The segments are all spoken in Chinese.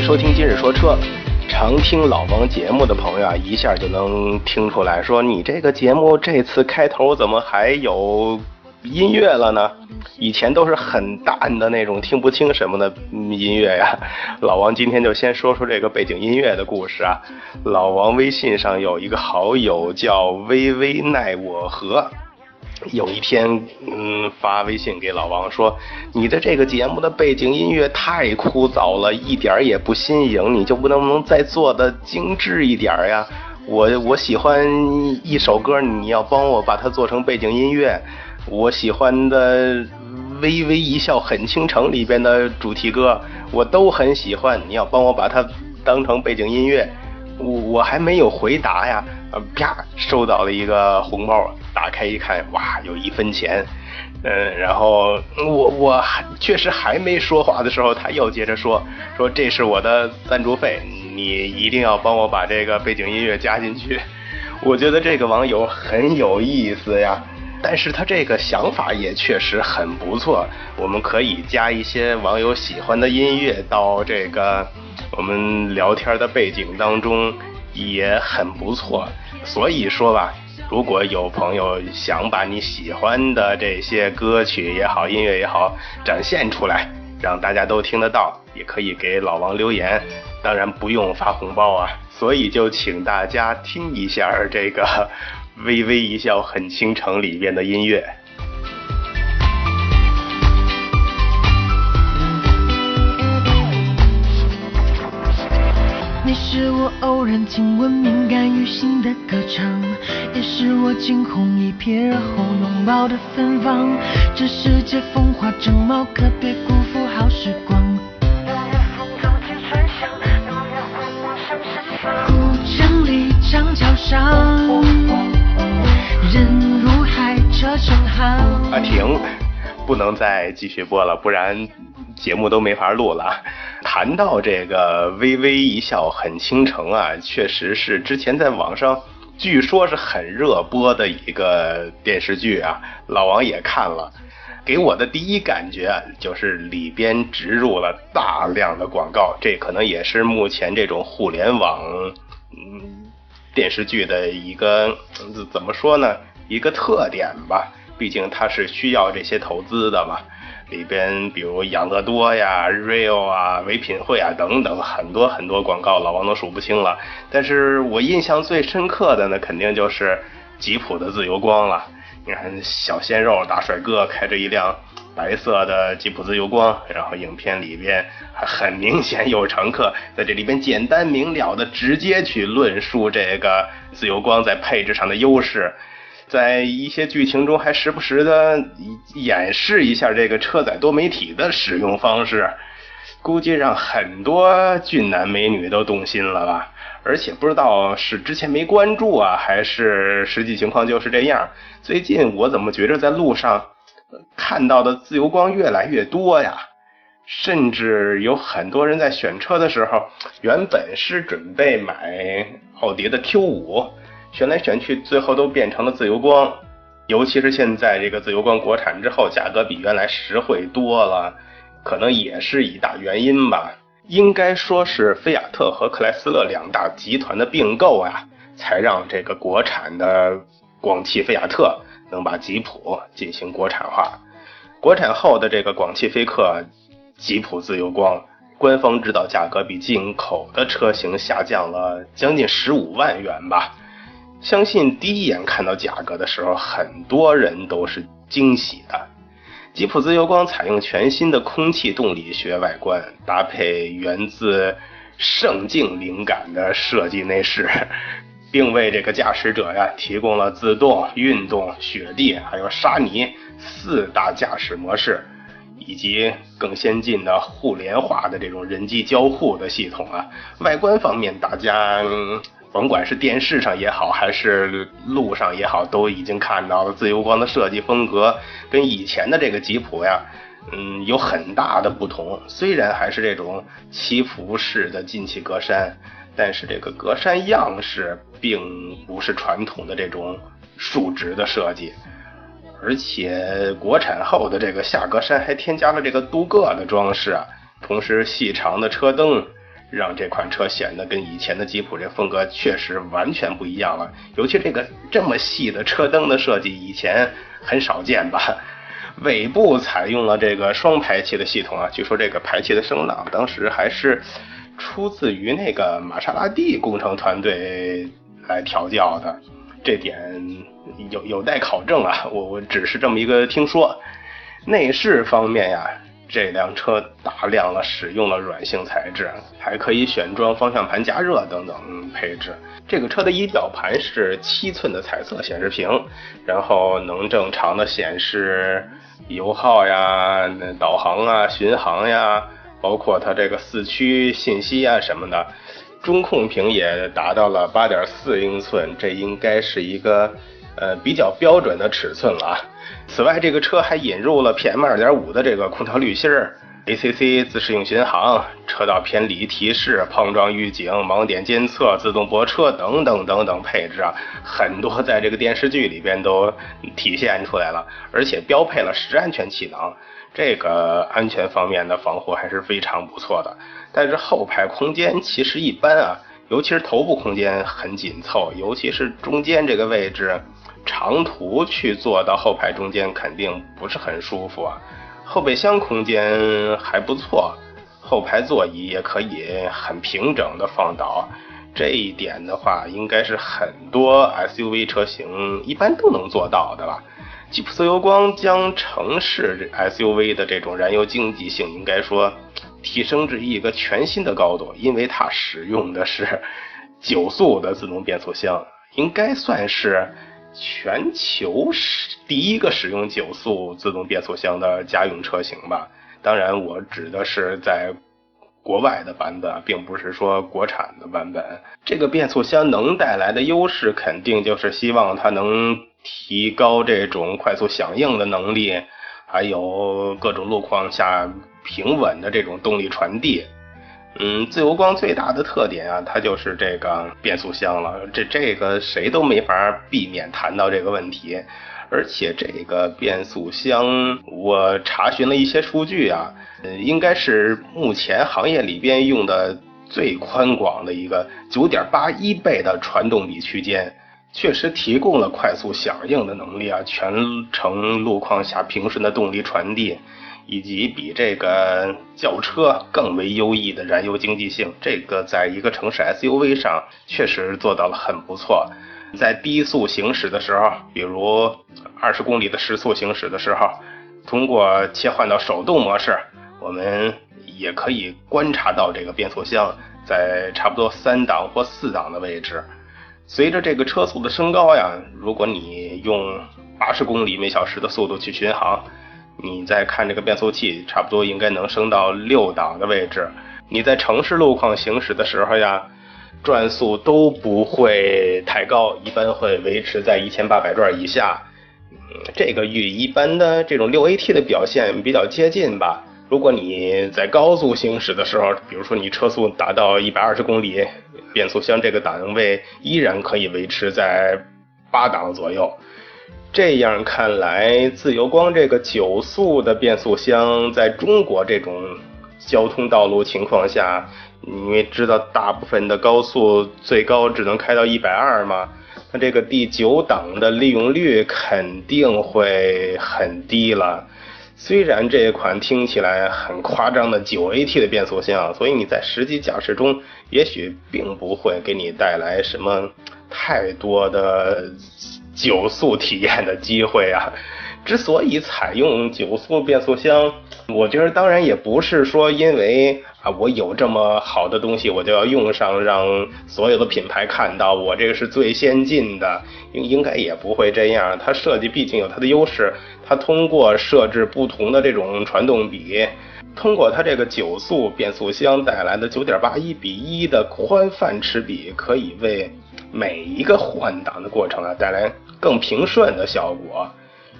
收听今日说车。常听老王节目的朋友啊，一下就能听出来说，你这个节目这次开头怎么还有音乐了呢？以前都是很淡的那种听不清什么的音乐呀。老王今天就先说说这个背景音乐的故事啊。老王微信上有一个好友叫微微奈我何。有一天，嗯，发微信给老王说：“你的这个节目的背景音乐太枯燥了，一点也不新颖，你就不能不能再做的精致一点呀？我我喜欢一首歌，你要帮我把它做成背景音乐。我喜欢的《微微一笑很倾城》里边的主题歌，我都很喜欢，你要帮我把它当成背景音乐。我我还没有回答呀，呃，啪，收到了一个红包。”打开一看，哇，有一分钱，嗯，然后我我确实还没说话的时候，他又接着说说这是我的赞助费，你一定要帮我把这个背景音乐加进去。我觉得这个网友很有意思呀，但是他这个想法也确实很不错。我们可以加一些网友喜欢的音乐到这个我们聊天的背景当中，也很不错。所以说吧。如果有朋友想把你喜欢的这些歌曲也好，音乐也好展现出来，让大家都听得到，也可以给老王留言，当然不用发红包啊。所以就请大家听一下这个《微微一笑很倾城》里边的音乐。你是我偶然听闻敏感于心的歌唱，也是我惊鸿一瞥后拥抱的芬芳。这世界风华正茂，可别辜负好时光。不能再继续播了，不然节目都没法录了。谈到这个《微微一笑很倾城》啊，确实是之前在网上据说是很热播的一个电视剧啊。老王也看了，给我的第一感觉就是里边植入了大量的广告，这可能也是目前这种互联网嗯电视剧的一个怎么说呢？一个特点吧。毕竟它是需要这些投资的嘛。里边比如养乐多呀、Real 啊、唯品会啊等等很多很多广告，老王都数不清了。但是我印象最深刻的呢，肯定就是吉普的自由光了。你看小鲜肉大帅哥开着一辆白色的吉普自由光，然后影片里边还很明显有乘客 在这里边简单明了的直接去论述这个自由光在配置上的优势。在一些剧情中，还时不时的演示一下这个车载多媒体的使用方式，估计让很多俊男美女都动心了吧。而且不知道是之前没关注啊，还是实际情况就是这样。最近我怎么觉着在路上看到的自由光越来越多呀？甚至有很多人在选车的时候，原本是准备买奥迪的 Q 五。选来选去，最后都变成了自由光，尤其是现在这个自由光国产之后，价格比原来实惠多了，可能也是一大原因吧。应该说是菲亚特和克莱斯勒两大集团的并购啊，才让这个国产的广汽菲亚特能把吉普进行国产化。国产后的这个广汽菲克吉普自由光，官方指导价格比进口的车型下降了将近十五万元吧。相信第一眼看到价格的时候，很多人都是惊喜的。吉普自由光采用全新的空气动力学外观，搭配源自圣境灵感的设计内饰，并为这个驾驶者呀提供了自动、运动、雪地还有沙泥四大驾驶模式，以及更先进的互联化的这种人机交互的系统啊。外观方面，大家甭管是电视上也好，还是路上也好，都已经看到了自由光的设计风格跟以前的这个吉普呀，嗯，有很大的不同。虽然还是这种起伏式的进气格栅。但是这个格栅样式并不是传统的这种竖直的设计，而且国产后的这个下格栅还添加了这个镀铬的装饰，同时细长的车灯让这款车显得跟以前的吉普这风格确实完全不一样了。尤其这个这么细的车灯的设计，以前很少见吧？尾部采用了这个双排气的系统啊，据说这个排气的声浪当时还是。出自于那个玛莎拉蒂工程团队来调教的，这点有有待考证啊。我我只是这么一个听说。内饰方面呀，这辆车大量了使用了软性材质，还可以选装方向盘加热等等配置。这个车的仪表盘是七寸的彩色显示屏，然后能正常的显示油耗呀、导航啊、巡航呀。包括它这个四驱信息啊什么的，中控屏也达到了八点四英寸，这应该是一个呃比较标准的尺寸了。此外，这个车还引入了 PM 二点五的这个空调滤芯儿，ACC 自适应巡航、车道偏离提示、碰撞预警、盲点监测、自动泊车等等等等配置啊，很多在这个电视剧里边都体现出来了，而且标配了十安全气囊。这个安全方面的防护还是非常不错的，但是后排空间其实一般啊，尤其是头部空间很紧凑，尤其是中间这个位置，长途去坐到后排中间肯定不是很舒服啊。后备箱空间还不错，后排座椅也可以很平整的放倒，这一点的话应该是很多 SUV 车型一般都能做到的了。吉普自由光将城市 SUV 的这种燃油经济性，应该说提升至一个全新的高度，因为它使用的是九速的自动变速箱，应该算是全球是第一个使用九速自动变速箱的家用车型吧。当然，我指的是在国外的版本，并不是说国产的版本。这个变速箱能带来的优势，肯定就是希望它能。提高这种快速响应的能力，还有各种路况下平稳的这种动力传递。嗯，自由光最大的特点啊，它就是这个变速箱了。这这个谁都没法避免谈到这个问题。而且这个变速箱，我查询了一些数据啊，呃，应该是目前行业里边用的最宽广的一个九点八一倍的传动比区间。确实提供了快速响应的能力啊，全程路况下平顺的动力传递，以及比这个轿车更为优异的燃油经济性，这个在一个城市 SUV 上确实做到了很不错。在低速行驶的时候，比如二十公里的时速行驶的时候，通过切换到手动模式，我们也可以观察到这个变速箱在差不多三档或四档的位置。随着这个车速的升高呀，如果你用八十公里每小时的速度去巡航，你再看这个变速器，差不多应该能升到六档的位置。你在城市路况行驶的时候呀，转速都不会太高，一般会维持在一千八百转以下。嗯，这个与一般的这种六 AT 的表现比较接近吧。如果你在高速行驶的时候，比如说你车速达到一百二十公里，变速箱这个档位依然可以维持在八档左右。这样看来，自由光这个九速的变速箱在中国这种交通道路情况下，因为知道大部分的高速最高只能开到一百二嘛，那这个第九档的利用率肯定会很低了。虽然这款听起来很夸张的九 AT 的变速箱，所以你在实际驾驶中也许并不会给你带来什么太多的九速体验的机会啊。之所以采用九速变速箱，我觉得当然也不是说因为啊我有这么好的东西我就要用上，让所有的品牌看到我这个是最先进的，应应该也不会这样。它设计毕竟有它的优势，它通过设置不同的这种传动比，通过它这个九速变速箱带来的九点八一比一的宽泛齿比，可以为每一个换挡的过程啊带来更平顺的效果。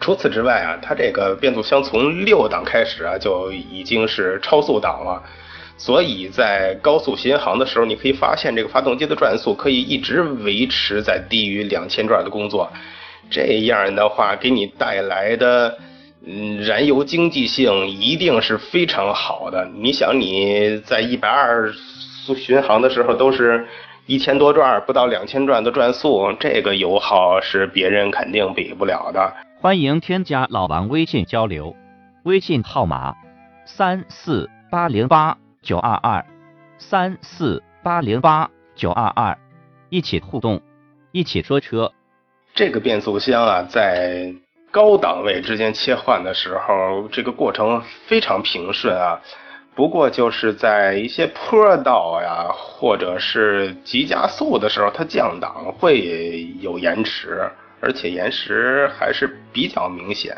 除此之外啊，它这个变速箱从六档开始啊就已经是超速档了，所以在高速巡航的时候，你可以发现这个发动机的转速可以一直维持在低于两千转的工作，这样的话给你带来的嗯燃油经济性一定是非常好的。你想你在一百二速巡航的时候都是一千多转，不到两千转的转速，这个油耗是别人肯定比不了的。欢迎添加老王微信交流，微信号码三四八零八九二二三四八零八九二二，一起互动，一起说车。这个变速箱啊，在高档位之间切换的时候，这个过程非常平顺啊。不过就是在一些坡道呀，或者是急加速的时候，它降档会有延迟。而且延时还是比较明显，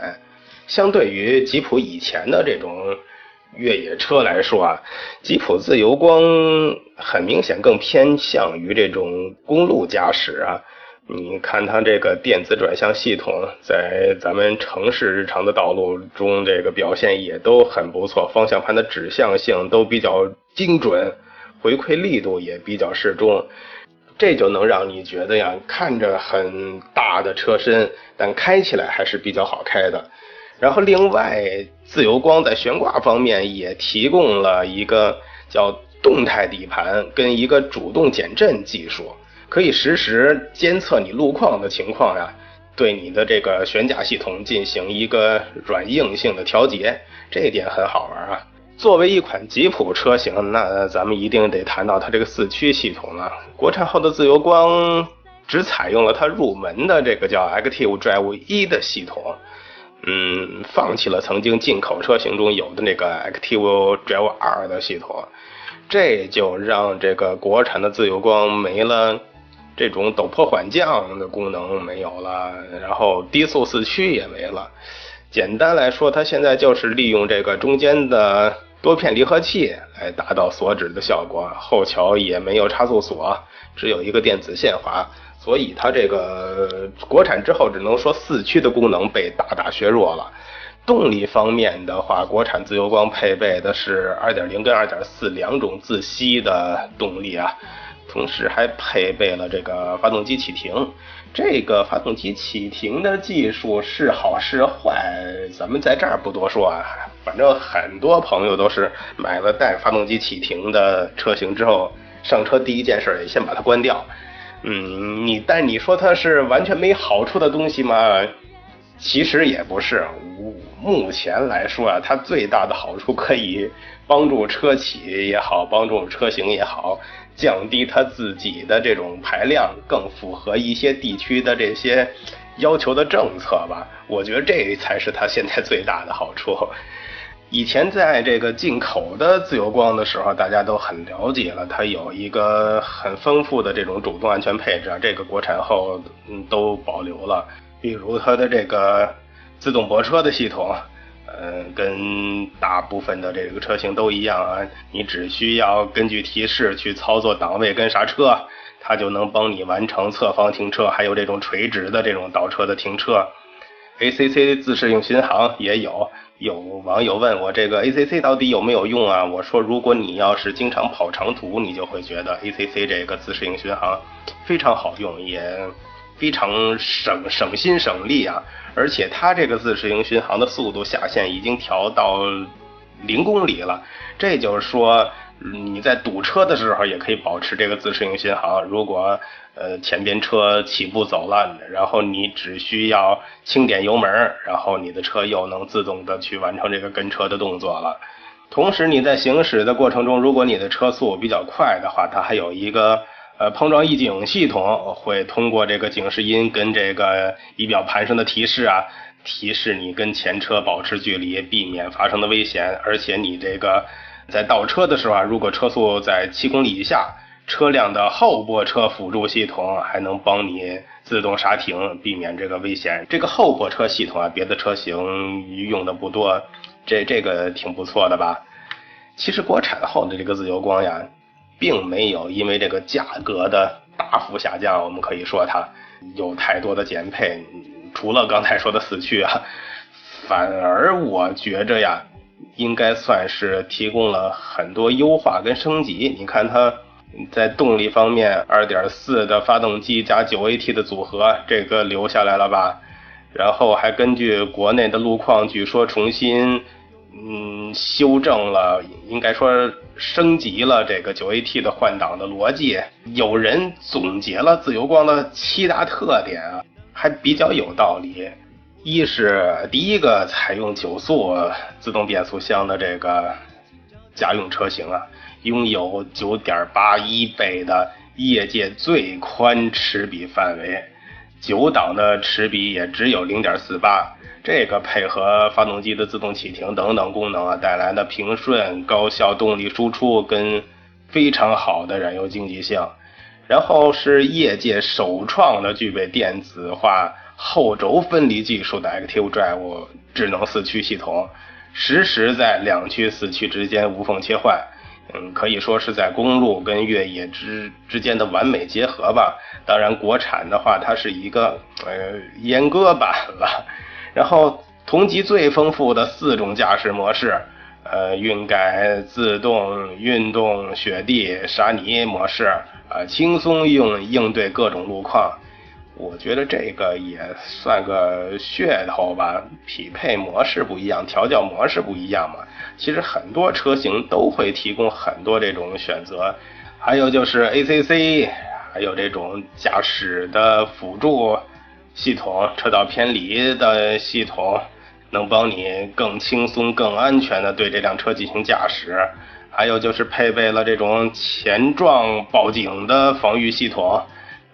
相对于吉普以前的这种越野车来说啊，吉普自由光很明显更偏向于这种公路驾驶啊。你看它这个电子转向系统，在咱们城市日常的道路中，这个表现也都很不错，方向盘的指向性都比较精准，回馈力度也比较适中。这就能让你觉得呀，看着很大的车身，但开起来还是比较好开的。然后另外，自由光在悬挂方面也提供了一个叫动态底盘跟一个主动减震技术，可以实时监测你路况的情况呀，对你的这个悬架系统进行一个软硬性的调节，这一点很好玩啊。作为一款吉普车型，那咱们一定得谈到它这个四驱系统了。国产后的自由光只采用了它入门的这个叫 Active Drive 一的系统，嗯，放弃了曾经进口车型中有的那个 Active Drive 二的系统，这就让这个国产的自由光没了这种陡坡缓降的功能没有了，然后低速四驱也没了。简单来说，它现在就是利用这个中间的。多片离合器来达到锁止的效果，后桥也没有差速锁，只有一个电子限滑，所以它这个国产之后只能说四驱的功能被大大削弱了。动力方面的话，国产自由光配备的是2.0跟2.4两种自吸的动力啊，同时还配备了这个发动机启停。这个发动机启停的技术是好是坏，咱们在这儿不多说啊。反正很多朋友都是买了带发动机启停的车型之后，上车第一件事也先把它关掉。嗯，你但你说它是完全没好处的东西吗？其实也不是。目前来说啊，它最大的好处可以帮助车企也好，帮助车型也好。降低它自己的这种排量，更符合一些地区的这些要求的政策吧。我觉得这才是它现在最大的好处。以前在这个进口的自由光的时候，大家都很了解了，它有一个很丰富的这种主动安全配置，这个国产后嗯都保留了。比如它的这个自动泊车的系统。嗯，跟大部分的这个车型都一样啊，你只需要根据提示去操作档位跟刹车，它就能帮你完成侧方停车，还有这种垂直的这种倒车的停车。ACC 自适应巡航也有，有网友问我这个 ACC 到底有没有用啊？我说如果你要是经常跑长途，你就会觉得 ACC 这个自适应巡航非常好用，也非常省省心省力啊。而且它这个自适应巡航的速度下限已经调到零公里了，这就是说你在堵车的时候也可以保持这个自适应巡航。如果呃前边车起步走了，然后你只需要轻点油门，然后你的车又能自动的去完成这个跟车的动作了。同时你在行驶的过程中，如果你的车速比较快的话，它还有一个。呃，碰撞预警系统会通过这个警示音跟这个仪表盘上的提示啊，提示你跟前车保持距离，避免发生的危险。而且你这个在倒车的时候啊，如果车速在七公里以下，车辆的后泊车辅助系统还能帮你自动刹停，避免这个危险。这个后泊车系统啊，别的车型用的不多，这这个挺不错的吧？其实国产后的这个自由光呀。并没有因为这个价格的大幅下降，我们可以说它有太多的减配，除了刚才说的四驱啊，反而我觉着呀，应该算是提供了很多优化跟升级。你看它在动力方面，2.4的发动机加 9AT 的组合，这个留下来了吧？然后还根据国内的路况，据说重新。嗯，修正了，应该说升级了这个九 AT 的换挡的逻辑。有人总结了自由光的七大特点啊，还比较有道理。一是第一个采用九速自动变速箱的这个家用车型啊，拥有九点八一倍的业界最宽齿比范围，九档的齿比也只有零点四八。这个配合发动机的自动启停等等功能啊，带来的平顺高效动力输出跟非常好的燃油经济性，然后是业界首创的具备电子化后轴分离技术的 Active Drive 智能四驱系统，实时在两驱四驱之间无缝切换，嗯，可以说是在公路跟越野之之间的完美结合吧。当然，国产的话，它是一个呃阉割版了。然后，同级最丰富的四种驾驶模式，呃，运改、自动、运动、雪地、沙泥模式，啊，轻松用应对各种路况。我觉得这个也算个噱头吧。匹配模式不一样，调教模式不一样嘛。其实很多车型都会提供很多这种选择。还有就是 ACC，还有这种驾驶的辅助。系统车道偏离的系统能帮你更轻松、更安全的对这辆车进行驾驶，还有就是配备了这种前撞报警的防御系统，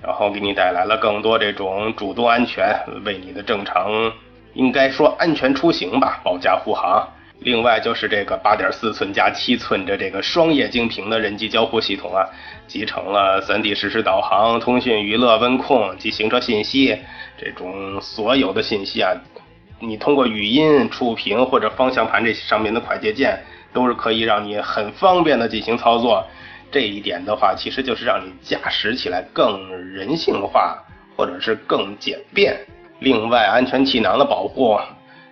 然后给你带来了更多这种主动安全，为你的正常应该说安全出行吧保驾护航。另外就是这个八点四寸加七寸的这个双液晶屏的人机交互系统啊，集成了三 D 实时导航、通讯、娱乐、温控及行车信息这种所有的信息啊，你通过语音、触屏或者方向盘这上面的快捷键，都是可以让你很方便的进行操作。这一点的话，其实就是让你驾驶起来更人性化，或者是更简便。另外，安全气囊的保护。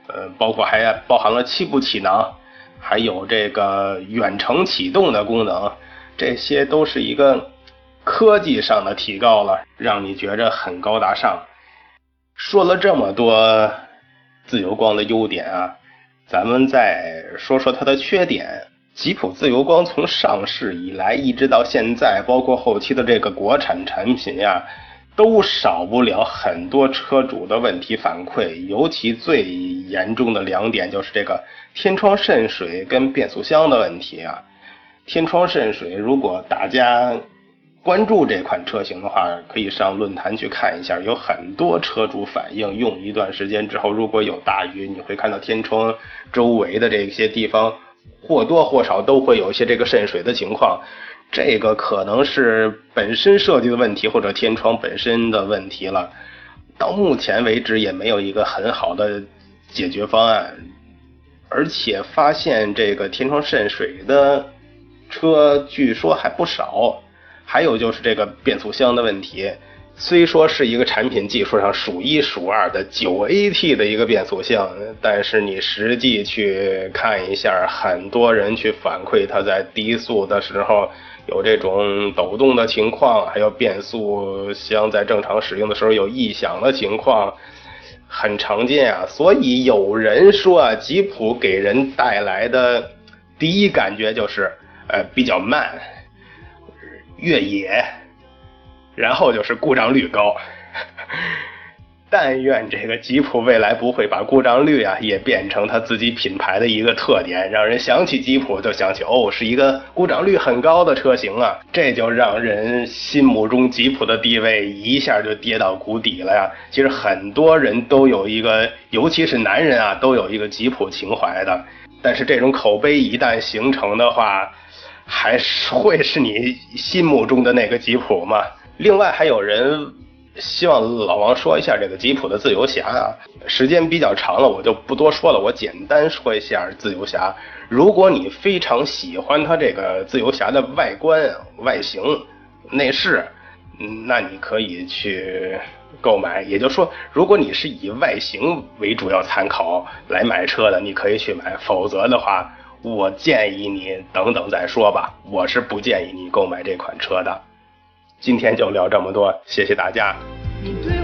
呃，包括还包含了七步气囊，还有这个远程启动的功能，这些都是一个科技上的提高了，让你觉着很高大上。说了这么多自由光的优点啊，咱们再说说它的缺点。吉普自由光从上市以来一直到现在，包括后期的这个国产产品呀。都少不了很多车主的问题反馈，尤其最严重的两点就是这个天窗渗水跟变速箱的问题啊。天窗渗水，如果大家关注这款车型的话，可以上论坛去看一下，有很多车主反映，用一段时间之后，如果有大雨，你会看到天窗周围的这些地方或多或少都会有一些这个渗水的情况。这个可能是本身设计的问题，或者天窗本身的问题了。到目前为止也没有一个很好的解决方案，而且发现这个天窗渗水的车据说还不少。还有就是这个变速箱的问题，虽说是一个产品技术上数一数二的九 AT 的一个变速箱，但是你实际去看一下，很多人去反馈它在低速的时候。有这种抖动的情况，还有变速箱在正常使用的时候有异响的情况，很常见啊。所以有人说啊，吉普给人带来的第一感觉就是，呃，比较慢，越野，然后就是故障率高。但愿这个吉普未来不会把故障率啊也变成它自己品牌的一个特点，让人想起吉普就想起哦是一个故障率很高的车型啊，这就让人心目中吉普的地位一下就跌到谷底了呀。其实很多人都有一个，尤其是男人啊，都有一个吉普情怀的，但是这种口碑一旦形成的话，还是会是你心目中的那个吉普吗？另外还有人。希望老王说一下这个吉普的自由侠啊，时间比较长了，我就不多说了。我简单说一下自由侠。如果你非常喜欢它这个自由侠的外观、外形、内饰，嗯，那你可以去购买。也就是说，如果你是以外形为主要参考来买车的，你可以去买。否则的话，我建议你等等再说吧。我是不建议你购买这款车的。今天就聊这么多，谢谢大家。对